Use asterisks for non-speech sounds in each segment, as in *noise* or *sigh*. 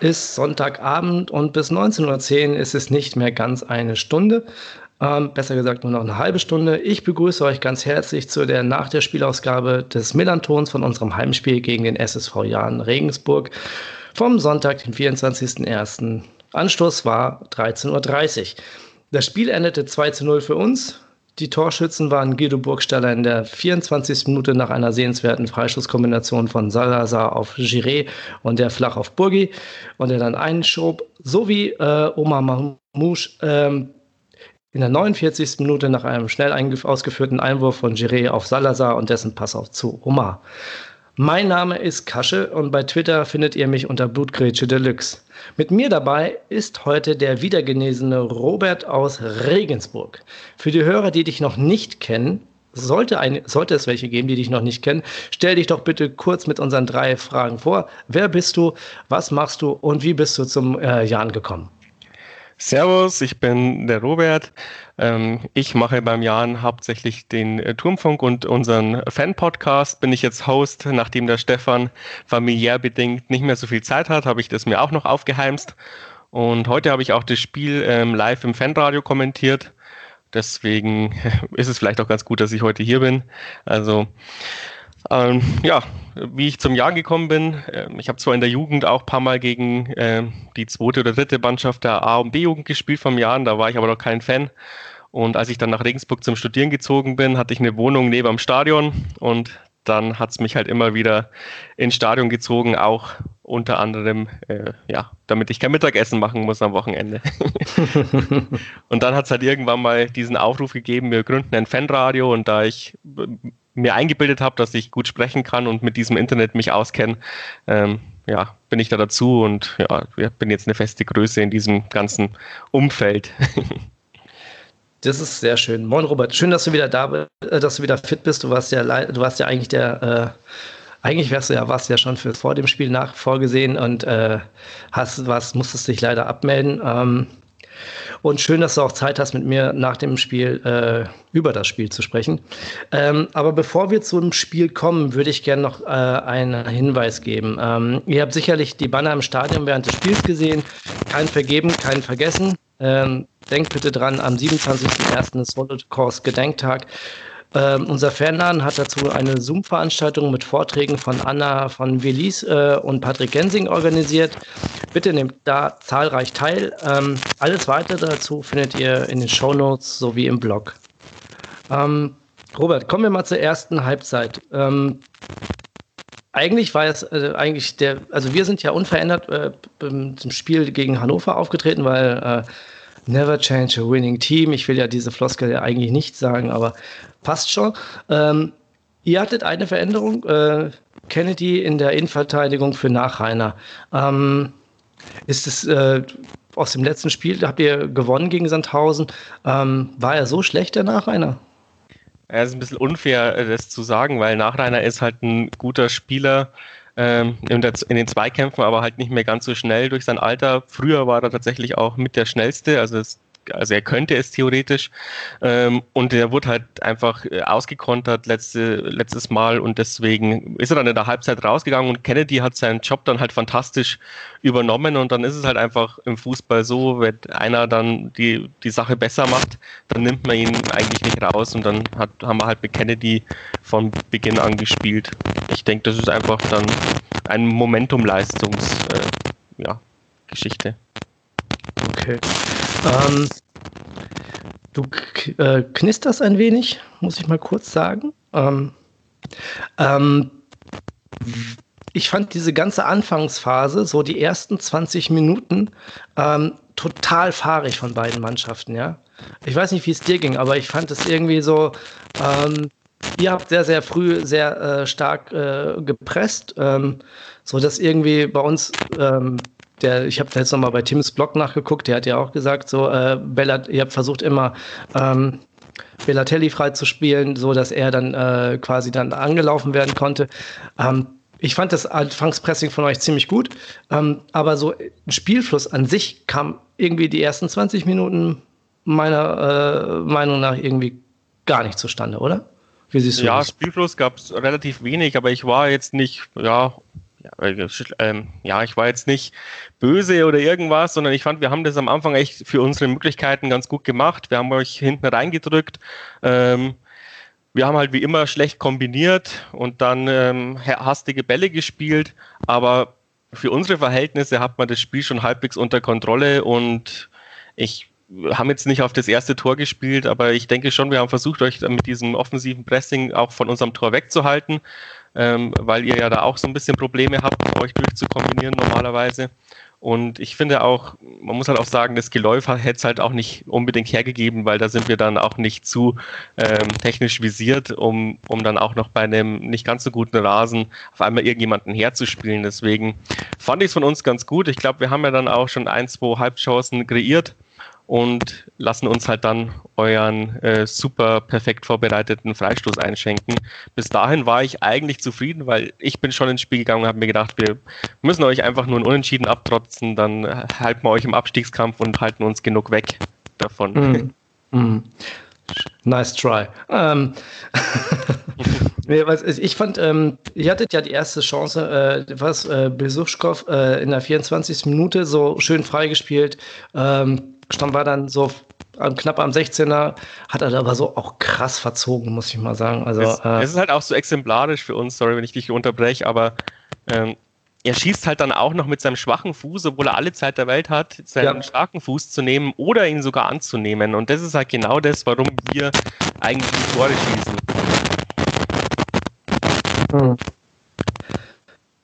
ist Sonntagabend und bis 19.10 Uhr ist es nicht mehr ganz eine Stunde. Ähm, besser gesagt nur noch eine halbe Stunde. Ich begrüße euch ganz herzlich zu der nach der Spielausgabe des Millantons von unserem Heimspiel gegen den SSV Jahn Regensburg vom Sonntag, den 24.01. Anstoß war 13.30 Uhr. Das Spiel endete 2 zu 0 für uns. Die Torschützen waren Guido Burgstaller in der 24. Minute nach einer sehenswerten Freischusskombination von Salazar auf Giré und der flach auf Burgi und der dann einschob, sowie äh, Omar Mahmouche ähm, in der 49. Minute nach einem schnell ausgeführten Einwurf von Giré auf Salazar und dessen Pass auf zu Omar. Mein Name ist Kasche und bei Twitter findet ihr mich unter Blutgrätsche Deluxe. Mit mir dabei ist heute der wiedergenesene Robert aus Regensburg. Für die Hörer, die dich noch nicht kennen, sollte, ein, sollte es welche geben, die dich noch nicht kennen, stell dich doch bitte kurz mit unseren drei Fragen vor. Wer bist du, was machst du und wie bist du zum äh, Jan gekommen? Servus, ich bin der Robert. Ähm, ich mache beim Jan hauptsächlich den äh, Turmfunk und unseren Fan-Podcast. Bin ich jetzt Host, nachdem der Stefan familiär bedingt nicht mehr so viel Zeit hat, habe ich das mir auch noch aufgeheimst. Und heute habe ich auch das Spiel ähm, live im Fanradio kommentiert. Deswegen *laughs* ist es vielleicht auch ganz gut, dass ich heute hier bin. Also ähm, ja, wie ich zum Jahr gekommen bin, äh, ich habe zwar in der Jugend auch ein paar Mal gegen äh, die zweite oder dritte Mannschaft der A- und B-Jugend gespielt vom Jahr, da war ich aber noch kein Fan. Und als ich dann nach Regensburg zum Studieren gezogen bin, hatte ich eine Wohnung neben am Stadion und dann hat es mich halt immer wieder ins Stadion gezogen, auch unter anderem, äh, ja, damit ich kein Mittagessen machen muss am Wochenende. *laughs* und dann hat es halt irgendwann mal diesen Aufruf gegeben, wir gründen ein Fanradio und da ich mir eingebildet habe, dass ich gut sprechen kann und mit diesem Internet mich auskenne, ähm, ja, bin ich da dazu und ja, bin jetzt eine feste Größe in diesem ganzen Umfeld. *laughs* Das ist sehr schön. Moin Robert, schön, dass du wieder da bist, äh, dass du wieder fit bist. Du warst ja, du warst ja eigentlich der, äh, eigentlich wärst du ja, warst ja schon für vor dem Spiel nach vorgesehen und äh, hast was, musstest dich leider abmelden. Ähm, und schön, dass du auch Zeit hast, mit mir nach dem Spiel äh, über das Spiel zu sprechen. Ähm, aber bevor wir zum Spiel kommen, würde ich gerne noch äh, einen Hinweis geben. Ähm, ihr habt sicherlich die Banner im Stadion während des Spiels gesehen. Kein Vergeben, kein Vergessen. Ähm, denkt bitte dran, am 27.01. ist Holocaust Gedenktag. Ähm, unser Fanladen hat dazu eine Zoom-Veranstaltung mit Vorträgen von Anna von Willis äh, und Patrick Gensing organisiert. Bitte nehmt da zahlreich teil. Ähm, alles weitere dazu findet ihr in den Shownotes sowie im Blog. Ähm, Robert, kommen wir mal zur ersten Halbzeit. Ähm, eigentlich war es äh, eigentlich der, also wir sind ja unverändert äh, zum Spiel gegen Hannover aufgetreten, weil äh, Never change a winning team. Ich will ja diese Floskel ja eigentlich nicht sagen, aber passt schon. Ähm, ihr hattet eine Veränderung, äh, Kennedy in der Innenverteidigung für Nachreiner. Ähm, ist es äh, aus dem letzten Spiel, habt ihr gewonnen gegen Sandhausen? Ähm, war er so schlecht, der Nachreiner? Es ist ein bisschen unfair, äh, das zu sagen, weil Nachreiner ist halt ein guter Spieler ähm, in, den Zweikämpfen, aber halt nicht mehr ganz so schnell durch sein Alter. Früher war er tatsächlich auch mit der schnellste, also es also er könnte es theoretisch ähm, und er wurde halt einfach äh, ausgekontert letzte, letztes Mal und deswegen ist er dann in der Halbzeit rausgegangen und Kennedy hat seinen Job dann halt fantastisch übernommen und dann ist es halt einfach im Fußball so, wenn einer dann die, die Sache besser macht, dann nimmt man ihn eigentlich nicht raus und dann hat, haben wir halt mit Kennedy von Beginn an gespielt. Ich denke, das ist einfach dann ein Momentum-Leistungs, äh, ja. Okay. Ähm, du äh, knisterst ein wenig, muss ich mal kurz sagen. Ähm, ähm, ich fand diese ganze Anfangsphase, so die ersten 20 Minuten, ähm, total fahrig von beiden Mannschaften, ja. Ich weiß nicht, wie es dir ging, aber ich fand es irgendwie so, ähm, ihr habt sehr, sehr früh sehr äh, stark äh, gepresst, ähm, so dass irgendwie bei uns ähm, der, ich habe jetzt nochmal bei Tims Blog nachgeguckt, der hat ja auch gesagt, so, äh, Bella, ihr habt versucht immer ähm, Bellatelli frei zu spielen, so dass er dann äh, quasi dann angelaufen werden konnte. Ähm, ich fand das Anfangspressing von euch ziemlich gut, ähm, aber so ein Spielfluss an sich kam irgendwie die ersten 20 Minuten meiner äh, Meinung nach irgendwie gar nicht zustande, oder? Wie siehst du ja, das? Spielfluss gab es relativ wenig, aber ich war jetzt nicht, ja, ja, äh, ähm, ja, ich war jetzt nicht böse oder irgendwas, sondern ich fand, wir haben das am Anfang echt für unsere Möglichkeiten ganz gut gemacht. Wir haben euch hinten reingedrückt. Ähm, wir haben halt wie immer schlecht kombiniert und dann ähm, hastige Bälle gespielt, aber für unsere Verhältnisse hat man das Spiel schon halbwegs unter Kontrolle und ich haben jetzt nicht auf das erste Tor gespielt, aber ich denke schon, wir haben versucht, euch mit diesem offensiven Pressing auch von unserem Tor wegzuhalten, ähm, weil ihr ja da auch so ein bisschen Probleme habt, euch durchzukombinieren normalerweise. Und ich finde auch, man muss halt auch sagen, das Geläuf hätte es halt auch nicht unbedingt hergegeben, weil da sind wir dann auch nicht zu ähm, technisch visiert, um, um dann auch noch bei einem nicht ganz so guten Rasen auf einmal irgendjemanden herzuspielen. Deswegen fand ich es von uns ganz gut. Ich glaube, wir haben ja dann auch schon ein, zwei Halbchancen kreiert und lassen uns halt dann euren äh, super perfekt vorbereiteten Freistoß einschenken. Bis dahin war ich eigentlich zufrieden, weil ich bin schon ins Spiel gegangen und habe mir gedacht, wir müssen euch einfach nur ein Unentschieden abtrotzen, dann halten wir euch im Abstiegskampf und halten uns genug weg davon. Mm. *laughs* Mm. Nice try. Ähm, *laughs* ich fand, ähm, ihr hattet ja die erste Chance, äh, was äh, Besuchskow äh, in der 24. Minute so schön freigespielt. Ähm, stand war dann so knapp am 16er, hat er aber so auch krass verzogen, muss ich mal sagen. Also, es, äh, es ist halt auch so exemplarisch für uns, sorry, wenn ich dich unterbreche, aber ähm, er schießt halt dann auch noch mit seinem schwachen Fuß, obwohl er alle Zeit der Welt hat, seinen ja. starken Fuß zu nehmen oder ihn sogar anzunehmen. Und das ist halt genau das, warum wir eigentlich die Tore schießen. Hm.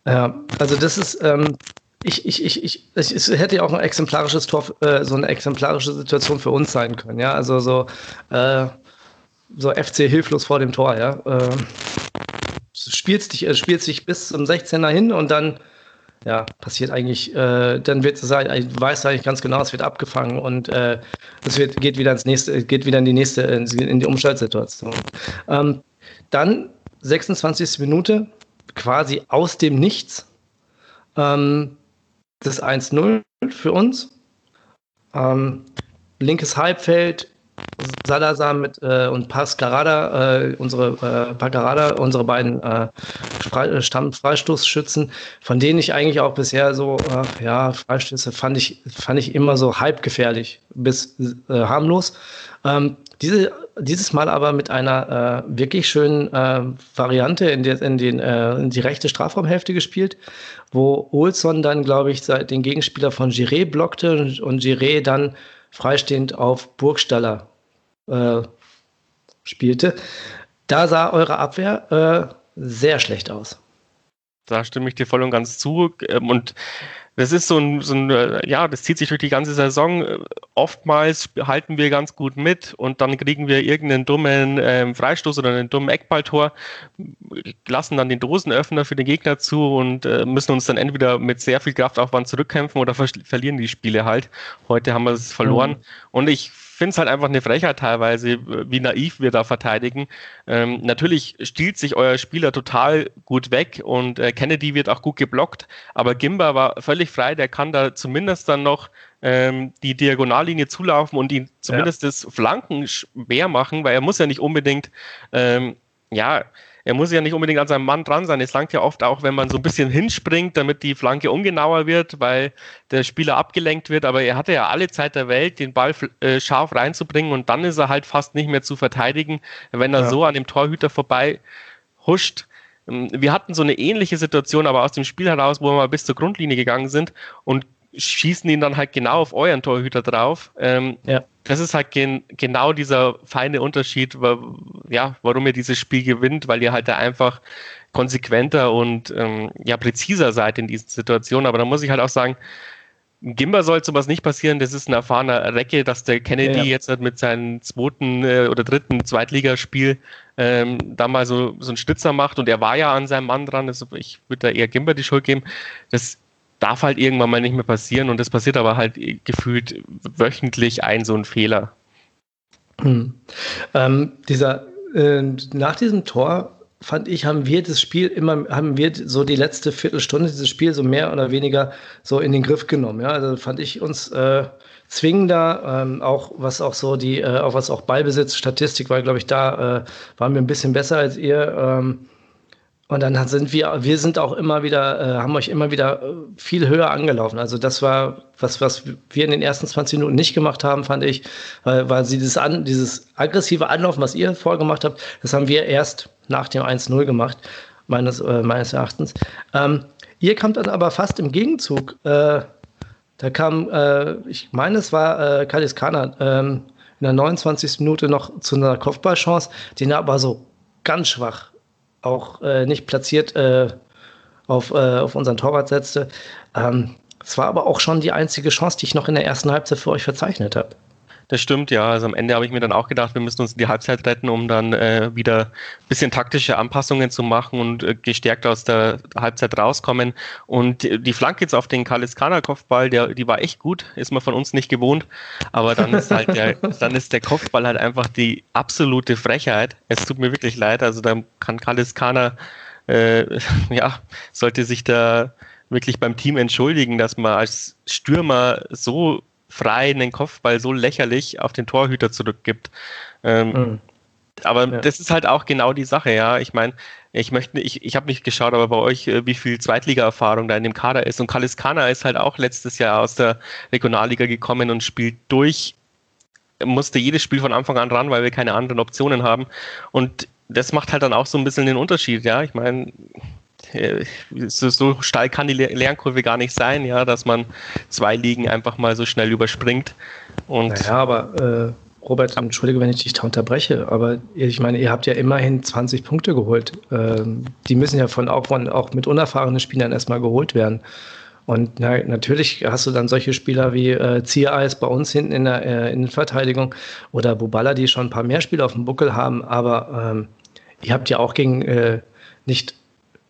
Ja, also das ist, ähm, ich, ich, ich, ich, es hätte ja auch ein exemplarisches Tor, äh, so eine exemplarische Situation für uns sein können, ja. Also so, äh, so FC hilflos vor dem Tor, ja. Äh, spielst dich, äh, spielst dich bis zum 16er hin und dann, ja, passiert eigentlich, äh, dann wird es weiß eigentlich ganz genau, es wird abgefangen und äh, es wird, geht wieder ins nächste, geht wieder in die nächste, in die Umschaltsituation. Ähm, dann 26. Minute, quasi aus dem Nichts. Ähm, das 1-0 für uns. Ähm, linkes Halbfeld, Salazar mit äh, und Pascarada, äh, unsere äh, Pascarada, unsere beiden äh, Stammfreistoßschützen, von denen ich eigentlich auch bisher so, äh, ja, Freistöße fand ich, fand ich immer so halb gefährlich bis äh, harmlos. Ähm, diese, dieses Mal aber mit einer äh, wirklich schönen äh, Variante in, der, in, den, äh, in die rechte Strafraumhälfte gespielt, wo Olson dann, glaube ich, den Gegenspieler von Giré blockte und, und Giré dann freistehend auf Burgstaller äh, spielte. Da sah eure Abwehr äh, sehr schlecht aus. Da stimme ich dir voll und ganz zu. Ähm, und das ist so ein, so ein, äh, ja, das zieht sich durch die ganze Saison. Oftmals halten wir ganz gut mit und dann kriegen wir irgendeinen dummen ähm, Freistoß oder einen dummen Eckballtor, lassen dann den Dosenöffner für den Gegner zu und äh, müssen uns dann entweder mit sehr viel Kraftaufwand zurückkämpfen oder ver verlieren die Spiele halt. Heute haben wir es verloren. Mhm. Und ich finde es halt einfach eine Frechheit teilweise, wie naiv wir da verteidigen. Ähm, natürlich stiehlt sich euer Spieler total gut weg und äh, Kennedy wird auch gut geblockt, aber Gimba war völlig frei, der kann da zumindest dann noch ähm, die Diagonallinie zulaufen und ihn zumindest ja. das Flanken schwer machen, weil er muss ja nicht unbedingt ähm, ja, er muss ja nicht unbedingt an seinem Mann dran sein. Es langt ja oft auch, wenn man so ein bisschen hinspringt, damit die Flanke ungenauer wird, weil der Spieler abgelenkt wird. Aber er hatte ja alle Zeit der Welt, den Ball äh, scharf reinzubringen und dann ist er halt fast nicht mehr zu verteidigen, wenn er ja. so an dem Torhüter vorbei huscht. Ähm, wir hatten so eine ähnliche Situation, aber aus dem Spiel heraus, wo wir mal bis zur Grundlinie gegangen sind und schießen ihn dann halt genau auf euren Torhüter drauf. Ähm, ja. Das ist halt gen genau dieser feine Unterschied, ja, warum ihr dieses Spiel gewinnt, weil ihr halt da einfach konsequenter und ähm, ja, präziser seid in diesen Situationen. Aber da muss ich halt auch sagen, Gimba soll sowas nicht passieren. Das ist ein erfahrener Recke, dass der Kennedy ja. jetzt halt mit seinem zweiten äh, oder dritten Zweitligaspiel ähm, da mal so, so einen Stützer macht. Und er war ja an seinem Mann dran. Also ich würde da eher Gimba die Schuld geben. Das darf halt irgendwann mal nicht mehr passieren und das passiert aber halt gefühlt wöchentlich ein so ein Fehler. Hm. Ähm, dieser, äh, nach diesem Tor fand ich, haben wir das Spiel immer, haben wir so die letzte Viertelstunde dieses Spiel so mehr oder weniger so in den Griff genommen. Ja, also fand ich uns äh, zwingender, ähm, auch was auch so die, äh, auch was auch Ballbesitz, Statistik war, glaube ich, da äh, waren wir ein bisschen besser als ihr. Ähm, und dann sind wir, wir sind auch immer wieder, äh, haben euch immer wieder äh, viel höher angelaufen. Also das war was, was wir in den ersten 20 Minuten nicht gemacht haben, fand ich, weil, weil sie dieses, an, dieses aggressive Anlaufen, was ihr vorgemacht habt, das haben wir erst nach dem 1-0 gemacht, meines, äh, meines Erachtens. Ähm, ihr kamt dann aber fast im Gegenzug. Äh, da kam, äh, ich meine, es war äh, Kalis Kana ähm, in der 29. Minute noch zu einer Kopfballchance, den er aber so ganz schwach auch äh, nicht platziert äh, auf, äh, auf unseren Torwart setzte. Ähm, es war aber auch schon die einzige Chance, die ich noch in der ersten Halbzeit für euch verzeichnet habe. Das stimmt, ja. Also am Ende habe ich mir dann auch gedacht, wir müssen uns in die Halbzeit retten, um dann äh, wieder ein bisschen taktische Anpassungen zu machen und äh, gestärkt aus der Halbzeit rauskommen. Und die Flanke jetzt auf den Kaliskana-Kopfball, der, die war echt gut, ist man von uns nicht gewohnt. Aber dann ist halt der, *laughs* dann ist der Kopfball halt einfach die absolute Frechheit. Es tut mir wirklich leid. Also da kann Kaliskana, äh, *laughs* ja, sollte sich da wirklich beim Team entschuldigen, dass man als Stürmer so frei einen Kopfball so lächerlich auf den Torhüter zurückgibt. Ähm, mhm. Aber ja. das ist halt auch genau die Sache, ja. Ich meine, ich möchte, ich, ich habe nicht geschaut, aber bei euch, äh, wie viel Zweitliga-Erfahrung da in dem Kader ist. Und Kaliskana ist halt auch letztes Jahr aus der Regionalliga gekommen und spielt durch, musste jedes Spiel von Anfang an ran, weil wir keine anderen Optionen haben. Und das macht halt dann auch so ein bisschen den Unterschied, ja. Ich meine, so, so steil kann die Lernkurve gar nicht sein, ja, dass man zwei Ligen einfach mal so schnell überspringt. Und ja, aber äh, Robert, entschuldige, wenn ich dich da unterbreche, aber ich meine, ihr habt ja immerhin 20 Punkte geholt. Ähm, die müssen ja von auch, von auch mit unerfahrenen Spielern erstmal geholt werden. Und na, natürlich hast du dann solche Spieler wie äh, Ziereis bei uns hinten in der äh, Innenverteidigung oder Bubala, die schon ein paar mehr Spiele auf dem Buckel haben, aber ähm, ihr habt ja auch gegen äh, nicht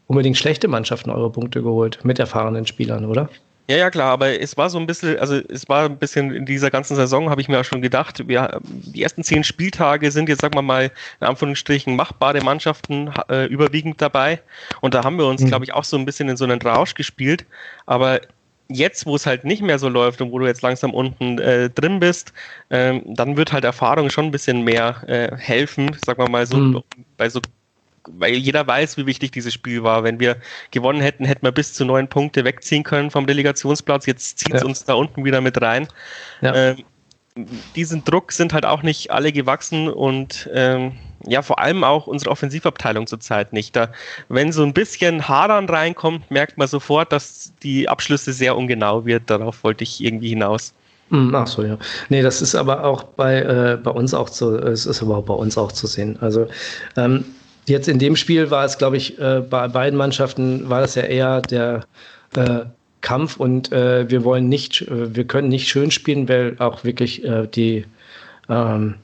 unbedingt schlechte Mannschaften eure Punkte geholt mit erfahrenen Spielern, oder? Ja, ja, klar, aber es war so ein bisschen, also es war ein bisschen in dieser ganzen Saison, habe ich mir auch schon gedacht, wir, die ersten zehn Spieltage sind jetzt, sagen wir mal, in Anführungsstrichen machbare Mannschaften äh, überwiegend dabei. Und da haben wir uns, mhm. glaube ich, auch so ein bisschen in so einen Rausch gespielt. Aber jetzt, wo es halt nicht mehr so läuft und wo du jetzt langsam unten äh, drin bist, ähm, dann wird halt Erfahrung schon ein bisschen mehr äh, helfen, sagen wir mal so, mhm. bei so weil jeder weiß, wie wichtig dieses Spiel war. Wenn wir gewonnen hätten, hätten wir bis zu neun Punkte wegziehen können vom Relegationsplatz. Jetzt zieht es ja. uns da unten wieder mit rein. Ja. Ähm, diesen Druck sind halt auch nicht alle gewachsen und ähm, ja, vor allem auch unsere Offensivabteilung zurzeit nicht. Da, wenn so ein bisschen Hadern reinkommt, merkt man sofort, dass die Abschlüsse sehr ungenau wird. Darauf wollte ich irgendwie hinaus. Hm, ach so, ja. Nee, das ist aber auch bei, äh, bei uns auch zu, es ist aber auch bei uns auch zu sehen. Also ähm, Jetzt in dem Spiel war es, glaube ich, äh, bei beiden Mannschaften war das ja eher der äh, Kampf und äh, wir wollen nicht, äh, wir können nicht schön spielen, weil auch wirklich äh, die, ähm,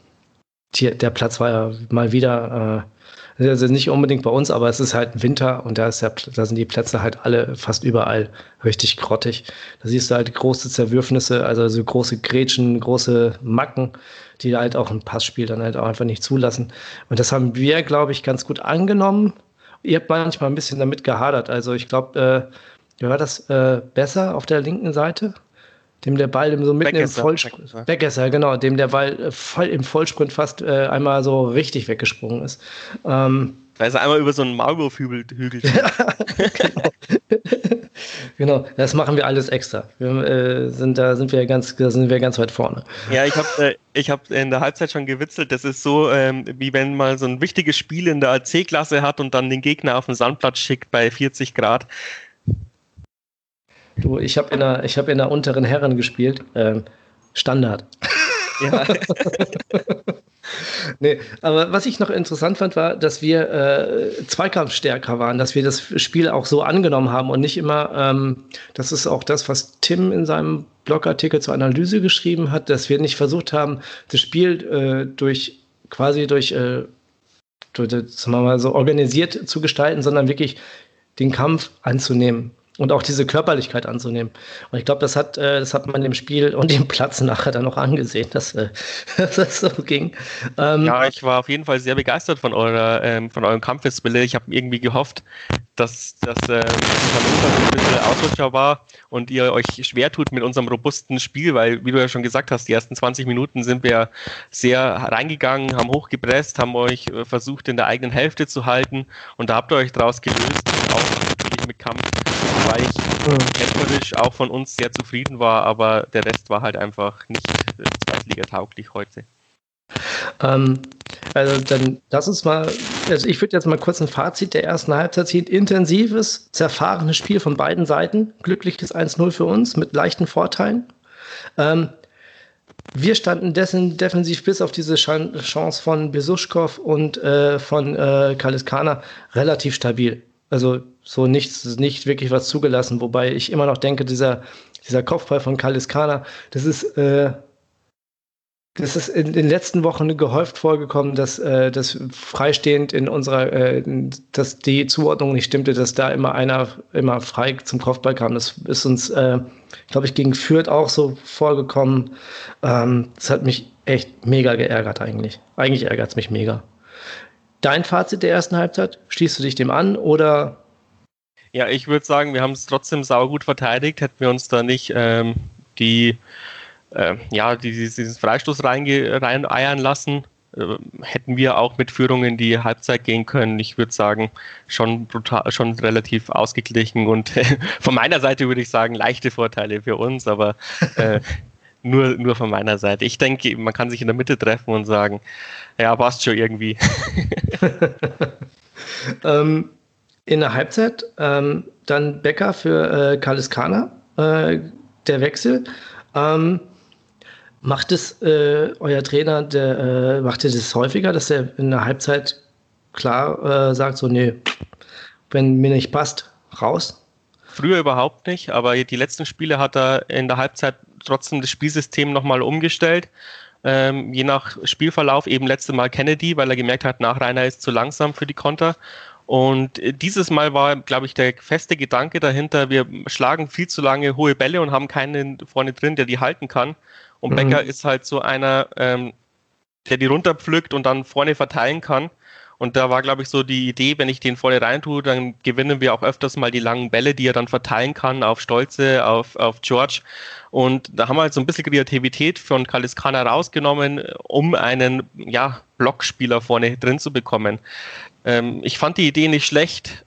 die, der Platz war ja mal wieder äh, also nicht unbedingt bei uns, aber es ist halt Winter und da, ist ja, da sind die Plätze halt alle fast überall richtig grottig. Da siehst du halt große Zerwürfnisse, also so große Grätschen, große Macken, die halt auch ein Passspiel dann halt auch einfach nicht zulassen. Und das haben wir, glaube ich, ganz gut angenommen. Ihr habt manchmal ein bisschen damit gehadert. Also ich glaube, äh, war das äh, besser auf der linken Seite? dem der Ball so mitten im Vollsprint, Weggesser, genau, dem der Ball äh, voll im Vollsprint fast äh, einmal so richtig weggesprungen ist. Ähm, da ist er einmal über so einen Maulwurfhügel. *laughs* *laughs* genau. *laughs* genau, das machen wir alles extra. Wir, äh, sind, da sind wir ganz, da sind wir ganz weit vorne. Ja, ich habe äh, ich hab in der Halbzeit schon gewitzelt. Das ist so, ähm, wie wenn man so ein wichtiges Spiel in der AC-Klasse hat und dann den Gegner auf den Sandplatz schickt bei 40 Grad. Du, ich habe in, der, hab in der unteren Herren gespielt. Ähm, Standard. Ja. *laughs* *laughs* nee, aber was ich noch interessant fand, war, dass wir äh, zweikampfstärker waren, dass wir das Spiel auch so angenommen haben und nicht immer, ähm, das ist auch das, was Tim in seinem Blogartikel zur Analyse geschrieben hat, dass wir nicht versucht haben, das Spiel äh, durch quasi durch, äh, durch sagen wir mal so organisiert zu gestalten, sondern wirklich den Kampf anzunehmen und auch diese Körperlichkeit anzunehmen. Und ich glaube, das hat, äh, das hat man dem Spiel und dem Platz nachher dann noch angesehen, dass, äh, *laughs* dass das so ging. Ähm, ja, ich war auf jeden Fall sehr begeistert von eurer, ähm, von eurem Kampfeswille. Ich habe irgendwie gehofft, dass das äh, ein bisschen Ausrutscher war und ihr euch schwer tut mit unserem robusten Spiel, weil, wie du ja schon gesagt hast, die ersten 20 Minuten sind wir sehr reingegangen, haben hochgepresst, haben euch äh, versucht, in der eigenen Hälfte zu halten und da habt ihr euch draus gelöst, auch mit Kampf weil ich kämpferisch auch von uns sehr zufrieden war, aber der Rest war halt einfach nicht äh, Zweitliga-tauglich heute. Ähm, also dann lass uns mal, also ich würde jetzt mal kurz ein Fazit der ersten Halbzeit ziehen. Intensives, zerfahrenes Spiel von beiden Seiten. Glückliches 1-0 für uns mit leichten Vorteilen. Ähm, wir standen dessen defensiv bis auf diese Chance von Besuschkow und äh, von äh, Kaliskana relativ stabil. Also so nichts, nicht wirklich was zugelassen, wobei ich immer noch denke, dieser, dieser Kopfball von Kaliskana, das ist, äh, das ist in den letzten Wochen gehäuft vorgekommen, dass äh, das freistehend in unserer, äh, dass die Zuordnung nicht stimmte, dass da immer einer immer frei zum Kopfball kam. Das ist uns, äh, glaube ich, gegen Fürth auch so vorgekommen. Ähm, das hat mich echt mega geärgert eigentlich. Eigentlich ärgert es mich mega. Dein Fazit der ersten Halbzeit? Schließt du dich dem an oder? Ja, ich würde sagen, wir haben es trotzdem saugut verteidigt. Hätten wir uns da nicht ähm, die, äh, ja, die, diesen Freistoß reineiern lassen, äh, hätten wir auch mit Führung in die Halbzeit gehen können. Ich würde sagen, schon brutal, schon relativ ausgeglichen und äh, *laughs* von meiner Seite würde ich sagen, leichte Vorteile für uns, aber äh, *laughs* nur, nur von meiner Seite. Ich denke, man kann sich in der Mitte treffen und sagen, ja, passt schon irgendwie. *laughs* ähm, in der Halbzeit ähm, dann Becker für äh, Kaliskana, äh, der Wechsel. Ähm, macht es äh, euer Trainer, der, äh, macht ihr das häufiger, dass er in der Halbzeit klar äh, sagt, so, nee, wenn mir nicht passt, raus? Früher überhaupt nicht, aber die letzten Spiele hat er in der Halbzeit trotzdem das Spielsystem nochmal umgestellt. Ähm, je nach Spielverlauf, eben letzte Mal Kennedy, weil er gemerkt hat, Nachreiner ist zu langsam für die Konter. Und äh, dieses Mal war, glaube ich, der feste Gedanke dahinter, wir schlagen viel zu lange hohe Bälle und haben keinen vorne drin, der die halten kann. Und mhm. Becker ist halt so einer, ähm, der die runterpflückt und dann vorne verteilen kann. Und da war, glaube ich, so die Idee, wenn ich den vorne rein tue, dann gewinnen wir auch öfters mal die langen Bälle, die er dann verteilen kann auf Stolze, auf, auf George. Und da haben wir halt so ein bisschen Kreativität von Kaliskana rausgenommen, um einen ja, Blockspieler vorne drin zu bekommen. Ähm, ich fand die Idee nicht schlecht,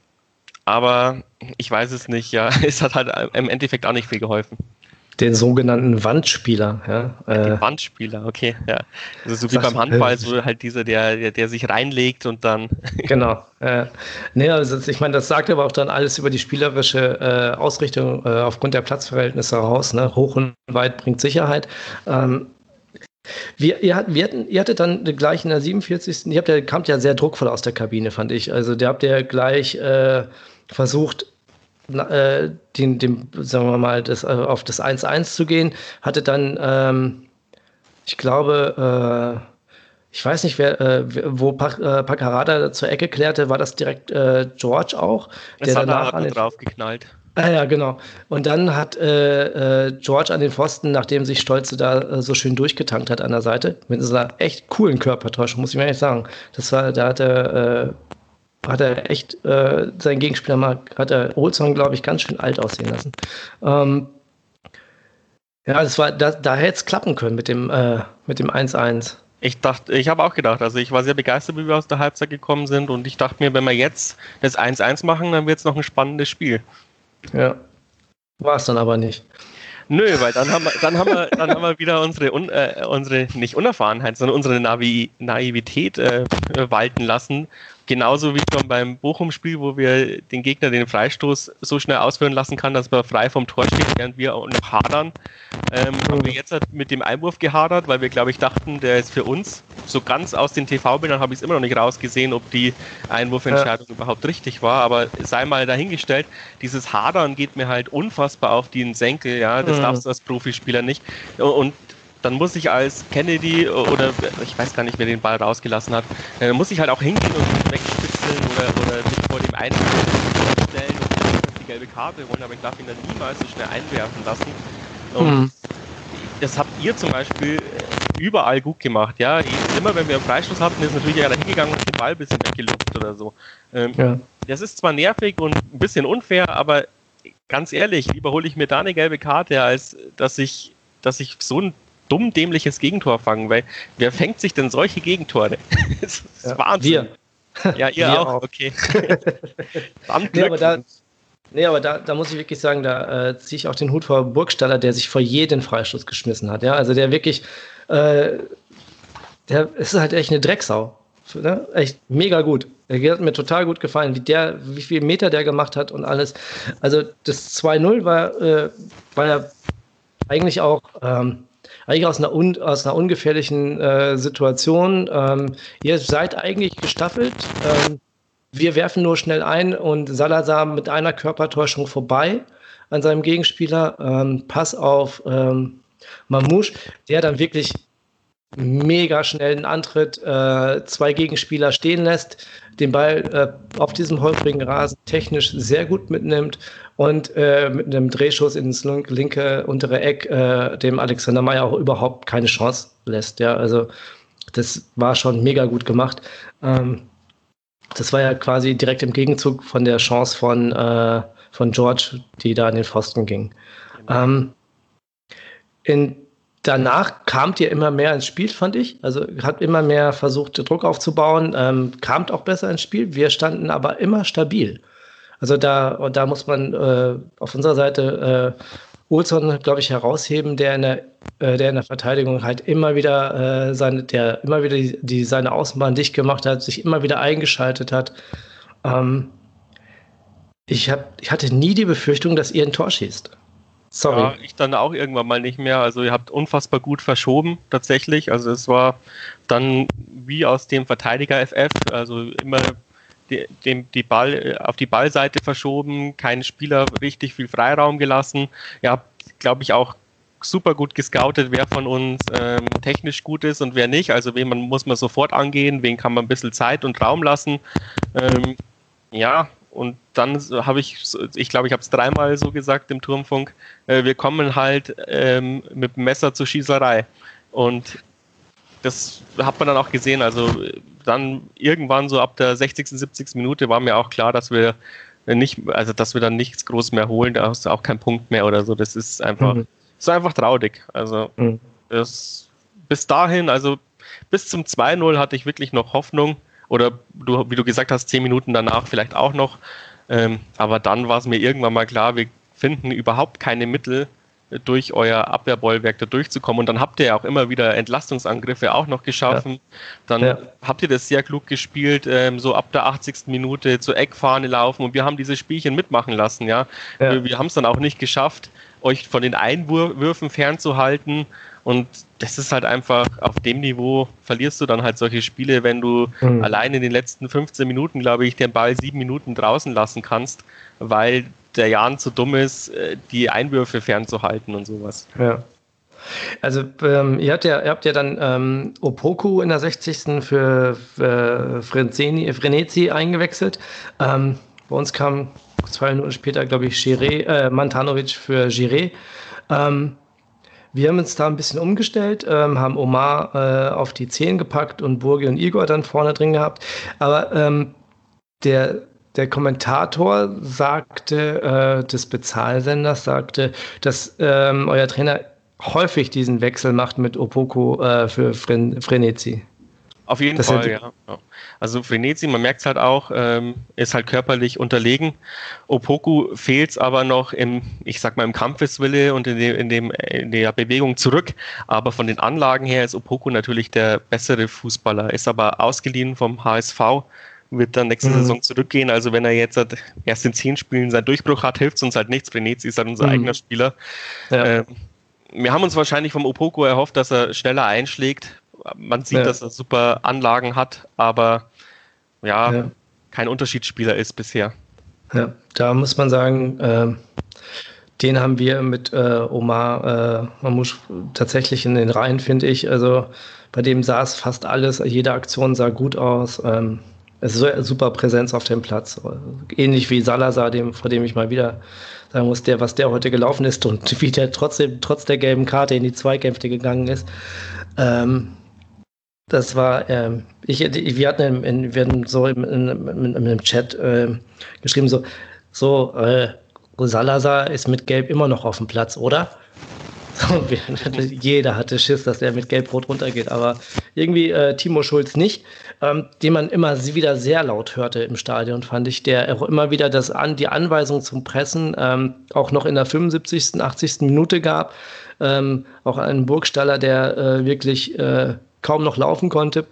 aber ich weiß es nicht. Ja, *laughs* es hat halt im Endeffekt auch nicht viel geholfen den sogenannten Wandspieler. Ja, äh, den Wandspieler, okay, ja. Also so wie beim Handball, so halt dieser, der, der, der sich reinlegt und dann. *laughs* genau. Äh, nee, also ich meine, das sagt aber auch dann alles über die spielerische äh, Ausrichtung äh, aufgrund der Platzverhältnisse heraus. Ne? Hoch und weit bringt Sicherheit. Ähm, wir, ihr, wir hatten, ihr hattet dann gleich in der 47. Ihr habt ja, kamt ja sehr druckvoll aus der Kabine, fand ich. Also, der habt ja gleich äh, versucht, äh, den, dem, sagen wir mal, das, äh, auf das 1-1 zu gehen, hatte dann, ähm, ich glaube, äh, ich weiß nicht, wer, äh, wo Paccarada zur Ecke klärte, war das direkt George auch, der danach an den, drauf geknallt. Ah, ja, genau. Und dann hat äh, äh, George an den Pfosten, nachdem sich Stolze da äh, so schön durchgetankt hat an der Seite, mit so einer echt coolen Körpertäuschung, muss ich mir ehrlich sagen. Das war, da hat er hat er echt äh, seinen Gegenspieler mal, hat er Olson, glaube ich, ganz schön alt aussehen lassen. Ähm, ja, das war, da, da hätte es klappen können mit dem, äh, mit dem 1-1. Ich dachte, ich habe auch gedacht, also ich war sehr begeistert, wie wir aus der Halbzeit gekommen sind und ich dachte mir, wenn wir jetzt das 1-1 machen, dann wird es noch ein spannendes Spiel. Ja. War es dann aber nicht. Nö, weil dann haben wir, dann haben wir, dann haben wir wieder unsere, un, äh, unsere nicht Unerfahrenheit, sondern unsere Navi Naivität äh, walten lassen Genauso wie schon beim Bochum-Spiel, wo wir den Gegner den Freistoß so schnell ausführen lassen kann, dass er frei vom Tor steht, während wir auch noch hadern. Ähm, haben wir jetzt halt mit dem Einwurf gehadert, weil wir, glaube ich, dachten, der ist für uns. So ganz aus den TV-Bildern habe ich es immer noch nicht rausgesehen, ob die Einwurfentscheidung ja. überhaupt richtig war, aber sei mal dahingestellt, dieses Hadern geht mir halt unfassbar auf den Senkel, ja, das mhm. darfst du als Profispieler nicht. Und dann muss ich als Kennedy oder ich weiß gar nicht, wer den Ball rausgelassen hat, äh, dann muss ich halt auch hingehen und wegspitzeln oder, oder mich vor dem einen stellen und gelbe Karte holen, aber ich darf ihn dann niemals so schnell einwerfen lassen. Und mhm. das habt ihr zum Beispiel äh, überall gut gemacht, ja. Immer wenn wir einen Freistoß hatten, ist natürlich einer hingegangen und den Ball ein bisschen weggelupft oder so. Ähm, ja. Das ist zwar nervig und ein bisschen unfair, aber ganz ehrlich, lieber hole ich mir da eine gelbe Karte, als dass ich, dass ich so ein dumm dämliches Gegentor fange, weil wer fängt sich denn solche Gegentore? *laughs* das ist ja, Wahnsinn. Wir. Ja, ihr wir auch. auch. okay. *laughs* nee, aber da, nee, aber da, da muss ich wirklich sagen, da äh, ziehe ich auch den Hut vor Burgstaller, der sich vor jeden Freistoß geschmissen hat. Ja, also der wirklich, äh, der ist halt echt eine Drecksau. Ne? Echt mega gut. Der hat mir total gut gefallen, wie der, wie viel Meter der gemacht hat und alles. Also das 2-0 war, äh, war ja eigentlich auch ähm, eigentlich aus einer, un, aus einer ungefährlichen äh, Situation. Ähm, ihr seid eigentlich gestaffelt. Ähm, wir werfen nur schnell ein und Salazar mit einer Körpertäuschung vorbei an seinem Gegenspieler. Ähm, Pass auf ähm, Mamouche, der dann wirklich mega schnellen Antritt, äh, zwei Gegenspieler stehen lässt, den Ball äh, auf diesem holprigen Rasen technisch sehr gut mitnimmt und äh, mit einem Drehschuss ins linke untere Eck äh, dem Alexander Meyer auch überhaupt keine Chance lässt. Ja, also das war schon mega gut gemacht. Ähm, das war ja quasi direkt im Gegenzug von der Chance von, äh, von George, die da in den Pfosten ging. Genau. Ähm, in danach kamt ihr immer mehr ins Spiel, fand ich. Also hat immer mehr versucht, Druck aufzubauen, ähm, kamt auch besser ins Spiel. Wir standen aber immer stabil. Also da, und da muss man äh, auf unserer Seite äh, Olson, glaube ich, herausheben, der in der, äh, der in der Verteidigung halt immer wieder äh, seine, der immer wieder die, die, seine Außenbahn dicht gemacht hat, sich immer wieder eingeschaltet hat. Ähm, ich, hab, ich hatte nie die Befürchtung, dass ihr ein Tor schießt. Sorry. Ja, ich dann auch irgendwann mal nicht mehr. Also ihr habt unfassbar gut verschoben, tatsächlich. Also es war dann wie aus dem Verteidiger FF, also immer die, dem, die Ball äh, auf die Ballseite verschoben, keinen Spieler richtig viel Freiraum gelassen. Ihr habt, glaube ich, auch super gut gescoutet, wer von uns ähm, technisch gut ist und wer nicht. Also wen man muss man sofort angehen, wen kann man ein bisschen Zeit und Raum lassen. Ähm, ja, und dann habe ich, ich glaube, ich habe es dreimal so gesagt im Turmfunk, äh, wir kommen halt ähm, mit dem Messer zur Schießerei. Und das hat man dann auch gesehen. Also dann irgendwann so ab der 60., 70. Minute war mir auch klar, dass wir nicht, also dass wir dann nichts groß mehr holen, da hast du auch keinen Punkt mehr oder so. Das ist einfach, mhm. ist einfach traurig. Also mhm. das, bis dahin, also bis zum 2-0 hatte ich wirklich noch Hoffnung oder du, wie du gesagt hast, zehn Minuten danach vielleicht auch noch. Ähm, aber dann war es mir irgendwann mal klar, wir finden überhaupt keine Mittel, durch euer Abwehrbollwerk da durchzukommen. Und dann habt ihr ja auch immer wieder Entlastungsangriffe auch noch geschaffen. Ja. Dann ja. habt ihr das sehr klug gespielt, ähm, so ab der 80. Minute zur Eckfahne laufen und wir haben diese Spielchen mitmachen lassen, ja. ja. Wir, wir haben es dann auch nicht geschafft, euch von den Einwürfen fernzuhalten. Und das ist halt einfach, auf dem Niveau verlierst du dann halt solche Spiele, wenn du mhm. allein in den letzten 15 Minuten, glaube ich, den Ball sieben Minuten draußen lassen kannst, weil der Jan zu dumm ist, äh, die Einwürfe fernzuhalten und sowas. Ja. Also ähm, ihr, habt ja, ihr habt ja dann ähm, Opoku in der 60. für, für Frenzeni, Frenetzi eingewechselt. Ähm, bei uns kam zwei Minuten später, glaube ich, Giré, äh, Mantanovic für Giré. Ähm, wir haben uns da ein bisschen umgestellt, ähm, haben Omar äh, auf die Zehen gepackt und Burgi und Igor dann vorne drin gehabt. Aber ähm, der, der Kommentator sagte, äh, des Bezahlsenders sagte, dass ähm, euer Trainer häufig diesen Wechsel macht mit Opoko äh, für Fren Frenetzi. Auf jeden das Fall, ja. Also Frenetzi, man merkt es halt auch, ähm, ist halt körperlich unterlegen. Opoku fehlt es aber noch im, ich sag mal, im Kampfeswille und in, dem, in, dem, in der Bewegung zurück. Aber von den Anlagen her ist Opoku natürlich der bessere Fußballer, ist aber ausgeliehen vom HSV, wird dann nächste mhm. Saison zurückgehen. Also wenn er jetzt halt erst in zehn Spielen seinen Durchbruch hat, hilft es uns halt nichts. Frenetzi ist halt unser mhm. eigener Spieler. Ja. Ähm, wir haben uns wahrscheinlich vom Opoko erhofft, dass er schneller einschlägt man sieht, ja. dass er super Anlagen hat, aber ja, ja, kein Unterschiedsspieler ist bisher. Ja, da muss man sagen, äh, den haben wir mit äh, Omar äh, Mamouche tatsächlich in den Reihen, finde ich. Also bei dem sah es fast alles, jede Aktion sah gut aus. Ähm, Es ist super Präsenz auf dem Platz. Ähnlich wie Salazar, dem, vor dem ich mal wieder sagen muss, der, was der heute gelaufen ist und *laughs* wie der trotzdem, trotz der gelben Karte in die Zweikämpfe gegangen ist. Ähm, das war, ähm, ich, wir hatten, in, wir hatten so im, in, in, im Chat äh, geschrieben, so, so äh, Salazar ist mit Gelb immer noch auf dem Platz, oder? *laughs* jeder hatte Schiss, dass er mit Gelb-Rot runtergeht, aber irgendwie äh, Timo Schulz nicht, ähm, den man immer wieder sehr laut hörte im Stadion, fand ich, der auch immer wieder das an, die Anweisung zum Pressen ähm, auch noch in der 75., 80. Minute gab. Ähm, auch einen Burgstaller, der äh, wirklich äh, kaum noch laufen konnte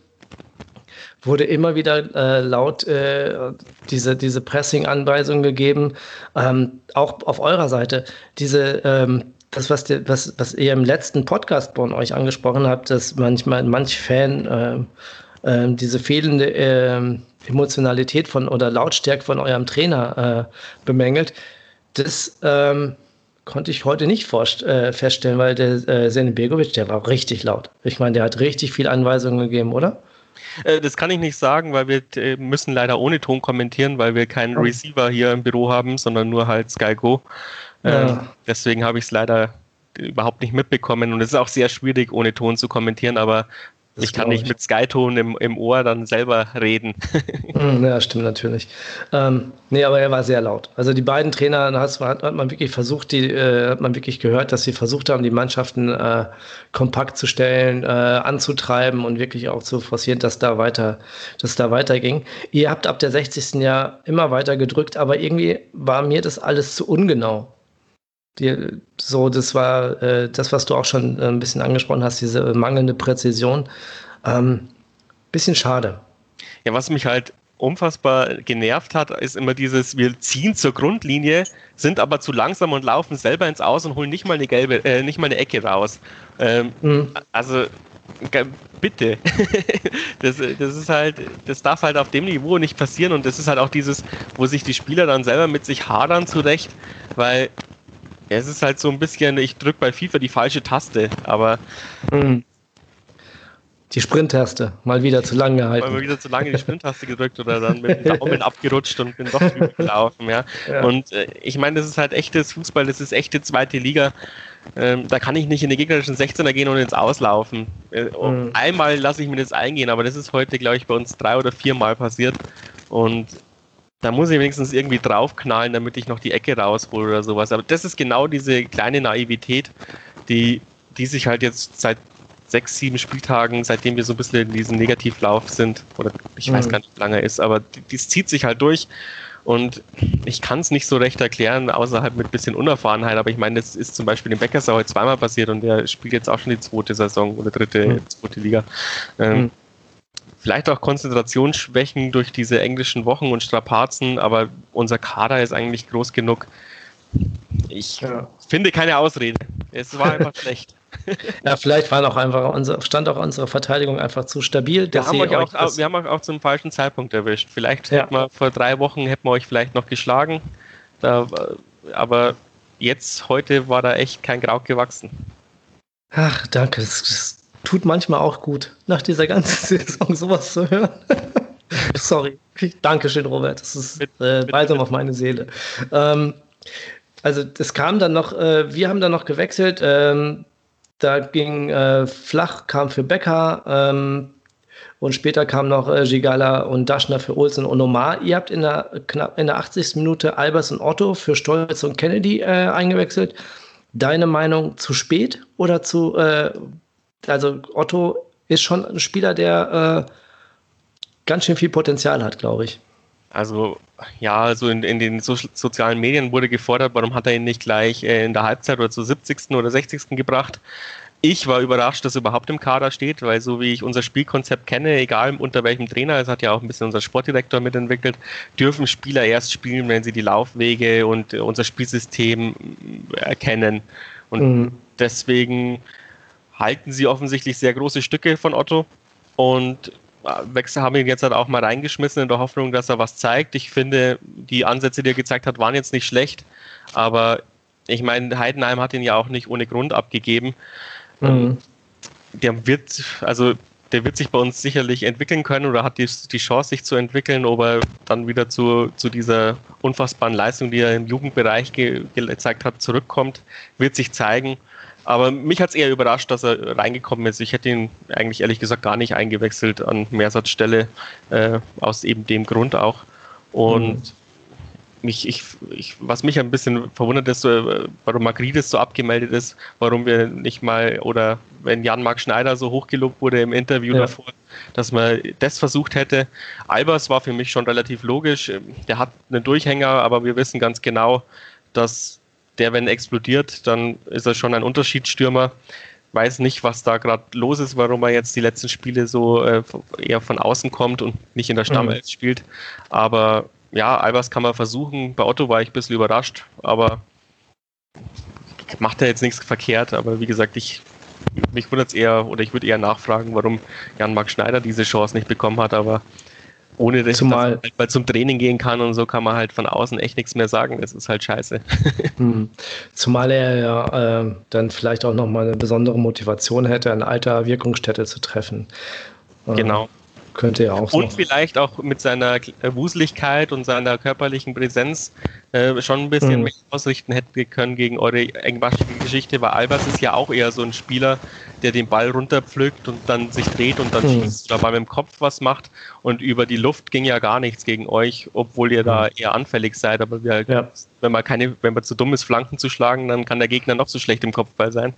wurde immer wieder äh, laut äh, diese, diese Pressing-Anweisung gegeben. Ähm, auch auf eurer Seite, diese ähm, das, was, die, was, was ihr im letzten Podcast von euch angesprochen habt, dass manchmal manch Fan äh, diese fehlende äh, Emotionalität von oder Lautstärke von eurem Trainer äh, bemängelt, das ähm, konnte ich heute nicht äh, feststellen, weil der äh, Sene Begovic, der war richtig laut. Ich meine, der hat richtig viel Anweisungen gegeben, oder? Äh, das kann ich nicht sagen, weil wir müssen leider ohne Ton kommentieren, weil wir keinen Receiver hier im Büro haben, sondern nur halt Sky Go. Ja. Deswegen habe ich es leider überhaupt nicht mitbekommen und es ist auch sehr schwierig, ohne Ton zu kommentieren, aber das ich kann nicht ich. mit Skyton im, im Ohr dann selber reden. *laughs* Hm, ja, stimmt natürlich. Ähm, nee, aber er war sehr laut. Also die beiden Trainer hat, hat man wirklich versucht, die äh, hat man wirklich gehört, dass sie versucht haben, die Mannschaften äh, kompakt zu stellen, äh, anzutreiben und wirklich auch zu forcieren, dass da weiter, dass da weiterging. Ihr habt ab der 60. Jahr immer weiter gedrückt, aber irgendwie war mir das alles zu ungenau. Die, so, das war äh, das, was du auch schon äh, ein bisschen angesprochen hast, diese mangelnde Präzision. Ähm, bisschen schade. Ja, was mich halt unfassbar genervt hat, ist immer dieses, wir ziehen zur Grundlinie, sind aber zu langsam und laufen selber ins Aus und holen nicht mal eine gelbe, äh, nicht mal eine Ecke raus. Ähm, mhm. Also bitte. *laughs* das, das ist halt, das darf halt auf dem Niveau nicht passieren und das ist halt auch dieses, wo sich die Spieler dann selber mit sich hadern zurecht, weil es ist halt so ein bisschen, ich drücke bei FIFA die falsche Taste, aber. Mhm. Die Sprint-Taste, mal wieder zu lange gehalten. Mal wieder zu lange die Sprint-Taste gedrückt oder dann mit dem Daumen abgerutscht und bin doch drüber gelaufen, ja. ja. Und äh, ich meine, das ist halt echtes Fußball, das ist echte zweite Liga. Ähm, da kann ich nicht in den gegnerischen 16er gehen und ins Auslaufen. Äh, mhm. Einmal lasse ich mir das eingehen, aber das ist heute, glaube ich, bei uns drei oder viermal passiert. Und da muss ich wenigstens irgendwie draufknallen, damit ich noch die Ecke raushole oder sowas. Aber das ist genau diese kleine Naivität, die, die sich halt jetzt seit sechs, sieben Spieltagen, seitdem wir so ein bisschen in diesem Negativlauf sind, oder ich weiß mhm. gar nicht, wie lange ist, aber dies zieht sich halt durch. Und ich kann es nicht so recht erklären, außer halt mit ein bisschen Unerfahrenheit. Aber ich meine, das ist zum Beispiel dem Beckersau heute zweimal passiert und der spielt jetzt auch schon die zweite Saison oder dritte, mhm. zweite Liga. Ähm, mhm vielleicht auch Konzentrationsschwächen durch diese englischen Wochen und Strapazen, aber unser Kader ist eigentlich groß genug. Ich ja. finde keine Ausrede. Es war einfach *laughs* schlecht. Ja, vielleicht war auch einfach unser, stand auch unsere Verteidigung einfach zu stabil. Wir haben, euch auch, auch wir haben euch auch zum falschen Zeitpunkt erwischt. Vielleicht ja. hätten wir vor drei Wochen hätten wir euch vielleicht noch geschlagen. Da, aber jetzt, heute war da echt kein Kraut gewachsen. Ach, danke. Das, das tut manchmal auch gut, nach dieser ganzen *laughs* Saison sowas zu hören. *laughs* Sorry. Dankeschön, Robert. Das ist äh, balsam auf meine Seele. Ähm, also es kam dann noch, äh, wir haben dann noch gewechselt. Ähm, da ging äh, Flach, kam für Becker ähm, und später kamen noch äh, Gigala und Daschner für Olsen und Omar. Ihr habt in der, knapp in der 80. Minute Albers und Otto für Stolz und Kennedy äh, eingewechselt. Deine Meinung zu spät oder zu äh, also Otto ist schon ein Spieler, der äh, ganz schön viel Potenzial hat, glaube ich. Also ja, also in, in den so sozialen Medien wurde gefordert, warum hat er ihn nicht gleich äh, in der Halbzeit oder zur 70. oder 60. gebracht. Ich war überrascht, dass er überhaupt im Kader steht, weil so wie ich unser Spielkonzept kenne, egal unter welchem Trainer, es hat ja auch ein bisschen unser Sportdirektor mitentwickelt, dürfen Spieler erst spielen, wenn sie die Laufwege und unser Spielsystem erkennen. Und mhm. deswegen halten sie offensichtlich sehr große Stücke von Otto und äh, Wechsel haben ihn jetzt halt auch mal reingeschmissen in der Hoffnung, dass er was zeigt. Ich finde, die Ansätze, die er gezeigt hat, waren jetzt nicht schlecht, aber ich meine, Heidenheim hat ihn ja auch nicht ohne Grund abgegeben. Mhm. Der wird, also der wird sich bei uns sicherlich entwickeln können oder hat die, die Chance, sich zu entwickeln, ob er dann wieder zu, zu dieser unfassbaren Leistung, die er im Jugendbereich ge, gezeigt hat, zurückkommt, wird sich zeigen. Aber mich hat es eher überrascht, dass er reingekommen ist. Ich hätte ihn eigentlich ehrlich gesagt gar nicht eingewechselt an Mehrsatzstelle, äh, aus eben dem Grund auch. Und mhm mich, ich, ich, was mich ein bisschen verwundert ist, äh, warum Magrides so abgemeldet ist, warum wir nicht mal, oder wenn Jan-Marc Schneider so hochgelobt wurde im Interview ja. davor, dass man das versucht hätte. Albers war für mich schon relativ logisch. Der hat einen Durchhänger, aber wir wissen ganz genau, dass der, wenn explodiert, dann ist er schon ein Unterschiedsstürmer. Weiß nicht, was da gerade los ist, warum er jetzt die letzten Spiele so äh, eher von außen kommt und nicht in der Stammelf mhm. spielt. Aber ja, Albers kann man versuchen. Bei Otto war ich ein bisschen überrascht, aber macht er jetzt nichts verkehrt. Aber wie gesagt, ich, mich wundert es eher, oder ich würde eher nachfragen, warum Jan-Marc Schneider diese Chance nicht bekommen hat, aber ohne dass, Zumal, dass man zum Training gehen kann und so kann man halt von außen echt nichts mehr sagen. Das ist halt scheiße. *laughs* Hm. Zumal er ja äh, dann vielleicht auch nochmal eine besondere Motivation hätte, eine alter Wirkungsstätte zu treffen. Genau. Könnte ja auch Und vielleicht auch mit seiner Wuseligkeit und seiner körperlichen Präsenz äh, schon ein bisschen mhm. mehr ausrichten hätte können gegen eure engmaschige Geschichte, weil Albers ist ja auch eher so ein Spieler, der den Ball runterpflückt und dann sich dreht und dann mhm. schießt oder mal mit dem Kopf was macht. Und über die Luft ging ja gar nichts gegen euch, obwohl ihr da mhm. eher anfällig seid. Aber wir, ja. wenn man keine, wenn man zu dumm ist, Flanken zu schlagen, dann kann der Gegner noch so schlecht im Kopfball sein.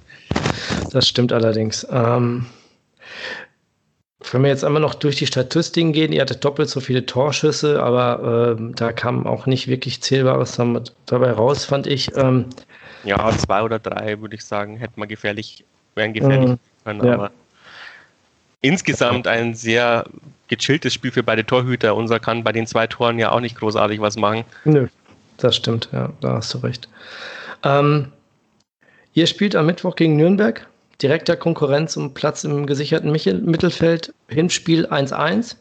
*laughs* das stimmt allerdings. Ähm wenn wir jetzt einmal noch durch die Statistiken gehen, ihr hattet doppelt so viele Torschüsse, aber äh, da kam auch nicht wirklich Zählbares dabei raus, fand ich. Ähm, ja, zwei oder drei, würde ich sagen, hätten wir gefährlich, wären gefährlich mhm. können, ja. aber insgesamt ein sehr gechilltes Spiel für beide Torhüter. Unser kann bei den zwei Toren ja auch nicht großartig was machen. Nö, das stimmt, ja, da hast du recht. Ähm, ihr spielt am Mittwoch gegen Nürnberg direkter Konkurrenz um Platz im gesicherten Mittelfeld. Hinspiel 1-1.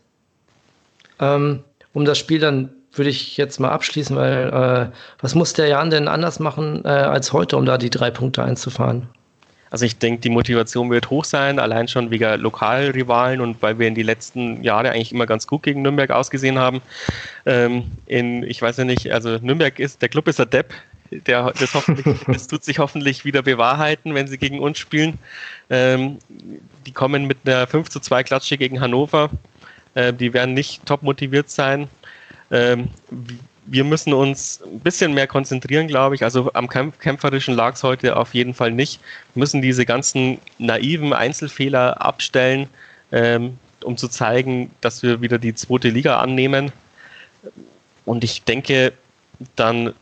Ähm, um das Spiel dann würde ich jetzt mal abschließen, weil äh, was muss der Jan denn anders machen äh, als heute, um da die drei Punkte einzufahren? Also ich denke, die Motivation wird hoch sein, allein schon wegen Lokalrivalen und weil wir in die letzten Jahre eigentlich immer ganz gut gegen Nürnberg ausgesehen haben. Ähm, in, ich weiß ja nicht, also Nürnberg ist, der Club ist der Depp, der, das, hoffentlich, das tut sich hoffentlich wieder bewahrheiten, wenn sie gegen uns spielen. Ähm, die kommen mit einer 5 zu 2 Klatsche gegen Hannover. Äh, die werden nicht top motiviert sein. Ähm, wir müssen uns ein bisschen mehr konzentrieren, glaube ich. Also am kämpferischen lag es heute auf jeden Fall nicht. Wir müssen diese ganzen naiven Einzelfehler abstellen, ähm, um zu zeigen, dass wir wieder die zweite Liga annehmen. Und ich denke, dann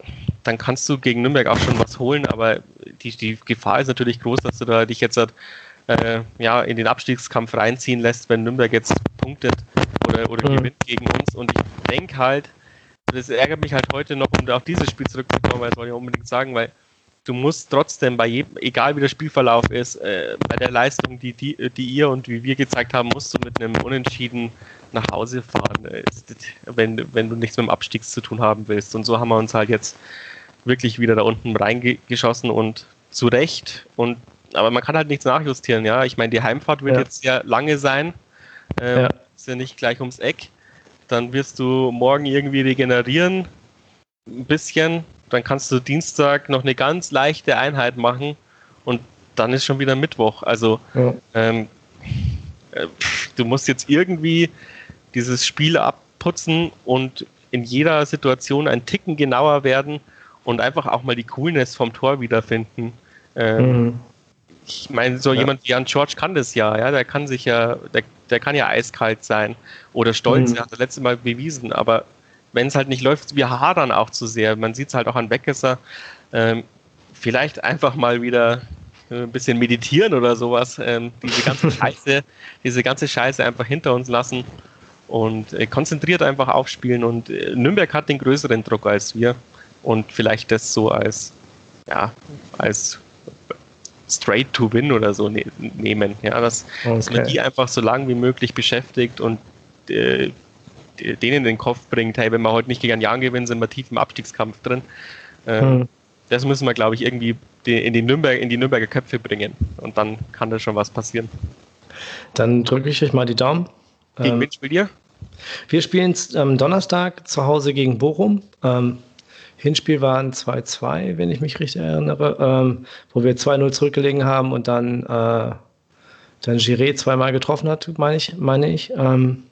dann kannst du gegen Nürnberg auch schon was holen, aber die, die Gefahr ist natürlich groß, dass du da dich jetzt äh, ja, in den Abstiegskampf reinziehen lässt, wenn Nürnberg jetzt punktet oder, oder mhm. gewinnt gegen uns. Und ich denke halt, das ärgert mich halt heute noch, um auf dieses Spiel zurückzukommen, weil das wollte ich unbedingt sagen, weil du musst trotzdem bei jedem, egal wie der Spielverlauf ist, äh, bei der Leistung, die, die, die ihr und wie wir gezeigt haben, musst du mit einem Unentschieden nach Hause fahren, äh, wenn, wenn du nichts mit dem Abstieg zu tun haben willst. Und so haben wir uns halt jetzt wirklich wieder da unten reingeschossen und zu Recht. Und, aber man kann halt nichts nachjustieren, ja. Ich meine, die Heimfahrt wird ja. jetzt sehr lange sein. Ähm, ja. Ist ja nicht gleich ums Eck. Dann wirst du morgen irgendwie regenerieren. Ein bisschen. Dann kannst du Dienstag noch eine ganz leichte Einheit machen und dann ist schon wieder Mittwoch. Also ja. ähm, äh, du musst jetzt irgendwie dieses Spiel abputzen und in jeder Situation ein Ticken genauer werden und einfach auch mal die Coolness vom Tor wiederfinden. Ähm, mhm. Ich meine, so ja. jemand wie Jan George kann das ja, ja, der kann sich ja, der, der kann ja eiskalt sein oder stolz, mhm. er hat das letzte Mal bewiesen, aber wenn es halt nicht läuft, wir hadern auch zu sehr. Man sieht es halt auch an Beckesser. Ähm, vielleicht einfach mal wieder äh, ein bisschen meditieren oder sowas. Ähm, diese ganze *laughs* Scheiße, diese ganze Scheiße einfach hinter uns lassen und äh, konzentriert einfach aufspielen. Und äh, Nürnberg hat den größeren Druck als wir und vielleicht das so als, ja, als straight to win oder so ne nehmen. Ja, dass, okay. dass, man die einfach so lange wie möglich beschäftigt und äh, denen den Kopf bringt, hey, wenn wir heute nicht gegen Jan gewinnen, sind wir tief im Abstiegskampf drin. Ähm, hm. Das müssen wir, glaube ich, irgendwie in, die Nürnberg, in die Nürnberger Köpfe bringen. Und dann kann da schon was passieren. Dann drücke ich euch mal die Daumen. Gegen ähm, wen spielt ihr? Wir spielen am ähm, Donnerstag zu Hause gegen Bochum. Ähm, Hinspiel waren 2-2, wenn ich mich richtig erinnere, ähm, wo wir 2-0 zurückgelegen haben und dann, äh, dann Giré zweimal getroffen hat, meine ich. Meine ich. Ähm,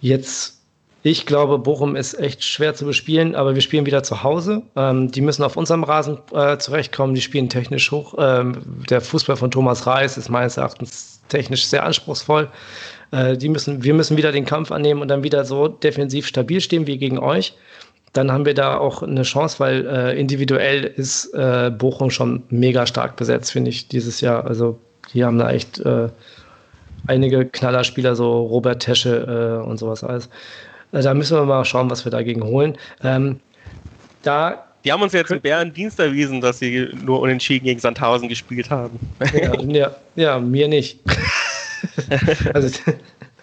jetzt, ich glaube, Bochum ist echt schwer zu bespielen, aber wir spielen wieder zu Hause. Ähm, die müssen auf unserem Rasen äh, zurechtkommen, die spielen technisch hoch. Ähm, der Fußball von Thomas Reis ist meines Erachtens technisch sehr anspruchsvoll. Äh, die müssen, wir müssen wieder den Kampf annehmen und dann wieder so defensiv stabil stehen wie gegen euch dann haben wir da auch eine Chance, weil äh, individuell ist äh, Bochum schon mega stark besetzt, finde ich, dieses Jahr. Also die haben da echt äh, einige Knallerspieler, so Robert Tesche äh, und sowas alles. Äh, da müssen wir mal schauen, was wir dagegen holen. Ähm, da die haben uns jetzt in Bären Dienst erwiesen, dass sie nur unentschieden gegen Sandhausen gespielt haben. Ja, *laughs* ja, ja mir nicht. *laughs* also,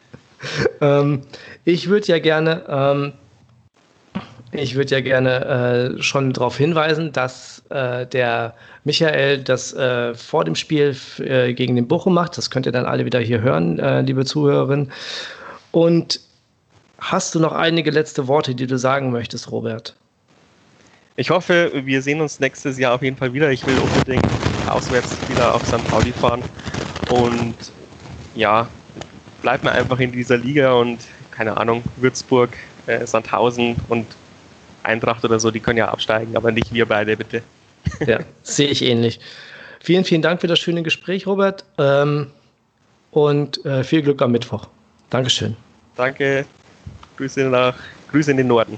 *laughs* ähm, ich würde ja gerne ähm, ich würde ja gerne äh, schon darauf hinweisen, dass äh, der Michael das äh, vor dem Spiel äh, gegen den Bochum macht. Das könnt ihr dann alle wieder hier hören, äh, liebe Zuhörerinnen. Und hast du noch einige letzte Worte, die du sagen möchtest, Robert? Ich hoffe, wir sehen uns nächstes Jahr auf jeden Fall wieder. Ich will unbedingt auswärts wieder auf St. Pauli fahren. Und ja, bleibt mir einfach in dieser Liga und keine Ahnung, Würzburg, äh, Sandhausen und Eintracht oder so, die können ja absteigen, aber nicht wir beide, bitte. Ja, sehe ich ähnlich. Vielen, vielen Dank für das schöne Gespräch, Robert. Ähm, und äh, viel Glück am Mittwoch. Dankeschön. Danke. Grüße nach Grüße in den Norden.